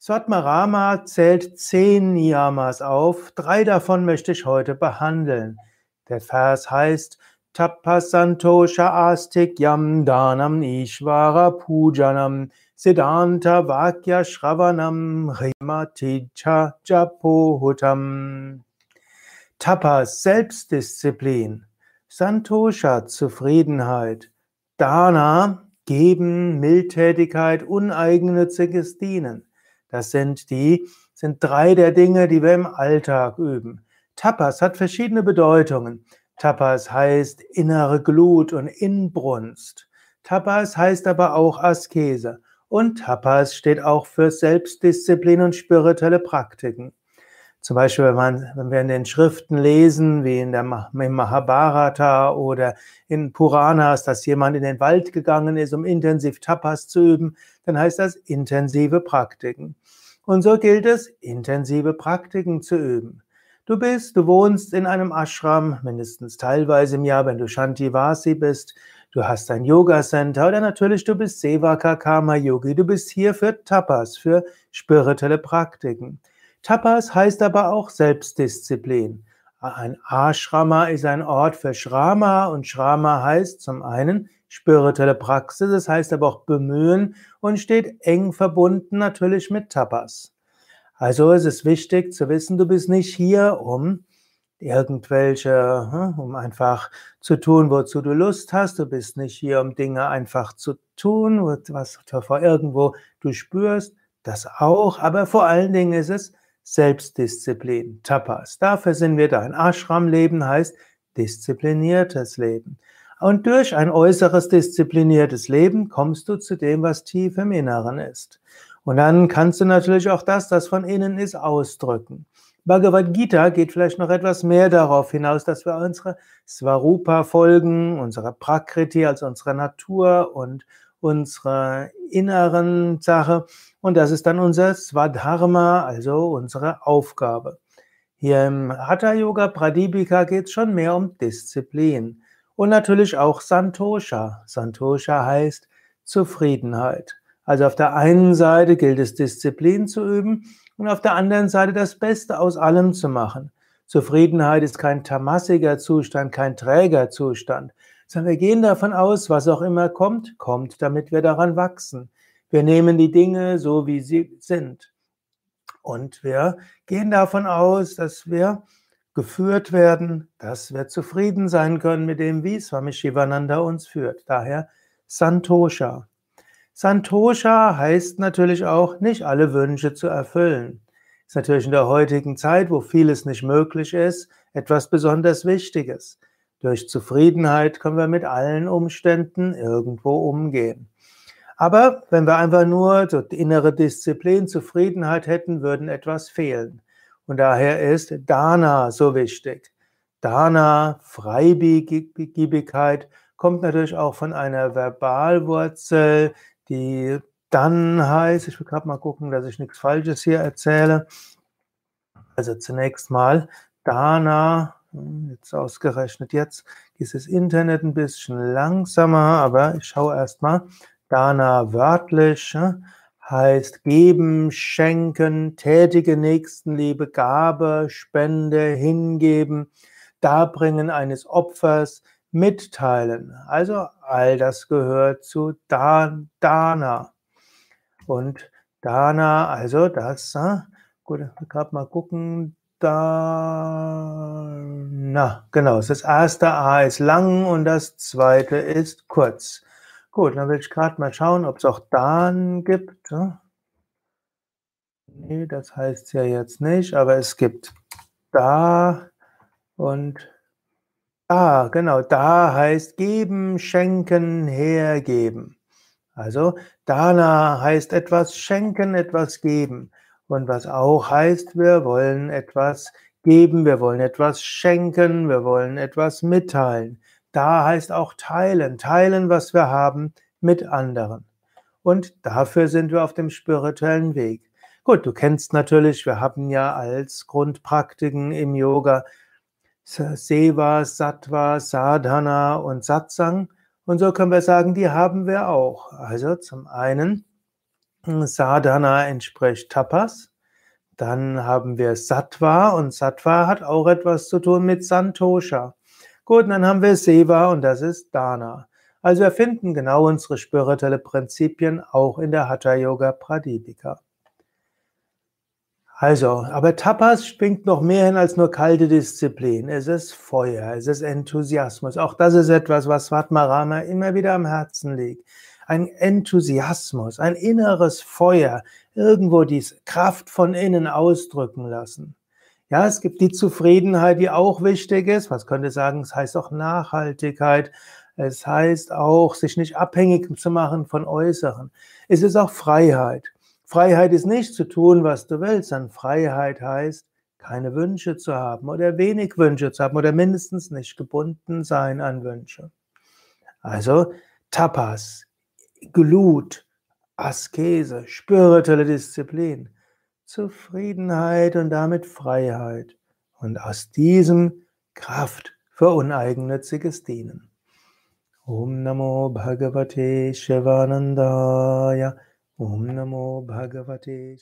Swatmarama zählt zehn Niyamas auf, drei davon möchte ich heute behandeln. Der Vers heißt Tapasantosha Astik Danam Ishvara Pujanam Siddhanta Vakya Shravanam Rimaticha Japohutam Tapas Selbstdisziplin Santosha Zufriedenheit Dana Geben, Mildtätigkeit, uneigennütziges Dienen. Das sind die, sind drei der Dinge, die wir im Alltag üben. Tapas hat verschiedene Bedeutungen. Tapas heißt innere Glut und Inbrunst. Tapas heißt aber auch Askese. Und Tapas steht auch für Selbstdisziplin und spirituelle Praktiken. Zum Beispiel, wenn, man, wenn wir in den Schriften lesen, wie in der im Mahabharata oder in Puranas, dass jemand in den Wald gegangen ist, um intensiv Tapas zu üben, dann heißt das intensive Praktiken. Und so gilt es, intensive Praktiken zu üben. Du bist, du wohnst in einem Ashram, mindestens teilweise im Jahr, wenn du Shantivasi bist. Du hast ein Yoga Center oder natürlich du bist Sevaka Karma Yogi. Du bist hier für Tapas, für spirituelle Praktiken. Tapas heißt aber auch Selbstdisziplin. Ein Ashrama ist ein Ort für Shrama und Shrama heißt zum einen spirituelle Praxis, das heißt aber auch bemühen und steht eng verbunden natürlich mit Tapas. Also es ist wichtig zu wissen, du bist nicht hier, um irgendwelche, hm, um einfach zu tun, wozu du Lust hast. Du bist nicht hier, um Dinge einfach zu tun, was vor irgendwo du spürst. Das auch, aber vor allen Dingen ist es Selbstdisziplin, Tapas. Dafür sind wir da. Ein Ashram-Leben heißt diszipliniertes Leben. Und durch ein äußeres diszipliniertes Leben kommst du zu dem, was tief im Inneren ist. Und dann kannst du natürlich auch das, das von innen ist, ausdrücken. Bhagavad Gita geht vielleicht noch etwas mehr darauf hinaus, dass wir unsere Svarupa folgen, unsere Prakriti, also unsere Natur und unsere inneren Sache und das ist dann unser Swadharma, also unsere Aufgabe. Hier im Hatha Yoga Pradipika geht es schon mehr um Disziplin und natürlich auch Santosha. Santosha heißt Zufriedenheit. Also auf der einen Seite gilt es Disziplin zu üben und auf der anderen Seite das Beste aus allem zu machen. Zufriedenheit ist kein tamassiger Zustand, kein träger Zustand, sondern wir gehen davon aus, was auch immer kommt, kommt, damit wir daran wachsen. Wir nehmen die Dinge so, wie sie sind. Und wir gehen davon aus, dass wir geführt werden, dass wir zufrieden sein können mit dem, wie Swami Shivananda uns führt. Daher Santosha. Santosha heißt natürlich auch, nicht alle Wünsche zu erfüllen. Ist natürlich in der heutigen Zeit, wo vieles nicht möglich ist, etwas besonders Wichtiges. Durch Zufriedenheit können wir mit allen Umständen irgendwo umgehen. Aber wenn wir einfach nur die innere Disziplin, Zufriedenheit hätten, würden etwas fehlen. Und daher ist Dana so wichtig. Dana, Freigebigkeit, kommt natürlich auch von einer Verbalwurzel, die dann heißt, ich will gerade mal gucken, dass ich nichts Falsches hier erzähle. Also zunächst mal Dana, jetzt ausgerechnet jetzt ist das Internet ein bisschen langsamer, aber ich schaue erstmal. Dana wörtlich hm, heißt geben, schenken, tätige Nächstenliebe, Gabe, Spende, hingeben, Darbringen eines Opfers, mitteilen. Also all das gehört zu Dana. Und Dana, also das, hm, gut, gerade mal gucken, da, na, genau, das erste A ist lang und das zweite ist kurz. Gut, dann will ich gerade mal schauen, ob es auch Dan gibt. Nee, das heißt ja jetzt nicht, aber es gibt da und da, genau, da heißt geben, schenken, hergeben. Also Dana heißt etwas schenken, etwas geben. Und was auch heißt, wir wollen etwas geben, wir wollen etwas schenken, wir wollen etwas mitteilen. Da heißt auch teilen, teilen, was wir haben mit anderen. Und dafür sind wir auf dem spirituellen Weg. Gut, du kennst natürlich, wir haben ja als Grundpraktiken im Yoga Seva, Sattva, Sadhana und Satsang. Und so können wir sagen, die haben wir auch. Also zum einen Sadhana entspricht Tapas. Dann haben wir Sattva und Sattva hat auch etwas zu tun mit Santosha. Gut, dann haben wir Seva und das ist Dana. Also wir finden genau unsere spirituelle Prinzipien auch in der Hatha Yoga Pradipika. Also, aber Tapas springt noch mehr hin als nur kalte Disziplin. Es ist Feuer, es ist Enthusiasmus. Auch das ist etwas, was Svatmarama immer wieder am Herzen liegt. Ein Enthusiasmus, ein inneres Feuer, irgendwo die Kraft von innen ausdrücken lassen. Ja, es gibt die Zufriedenheit, die auch wichtig ist. Was könnte sagen, es heißt auch Nachhaltigkeit. Es heißt auch, sich nicht abhängig zu machen von Äußeren. Es ist auch Freiheit. Freiheit ist nicht zu tun, was du willst, sondern Freiheit heißt, keine Wünsche zu haben oder wenig Wünsche zu haben oder mindestens nicht gebunden sein an Wünsche. Also Tapas, Glut, Askese, spirituelle Disziplin, Zufriedenheit und damit Freiheit und aus diesem Kraft für uneigennütziges Dienen. Om Namo Bhagavate Shivanandaya Om Namo Bhagavate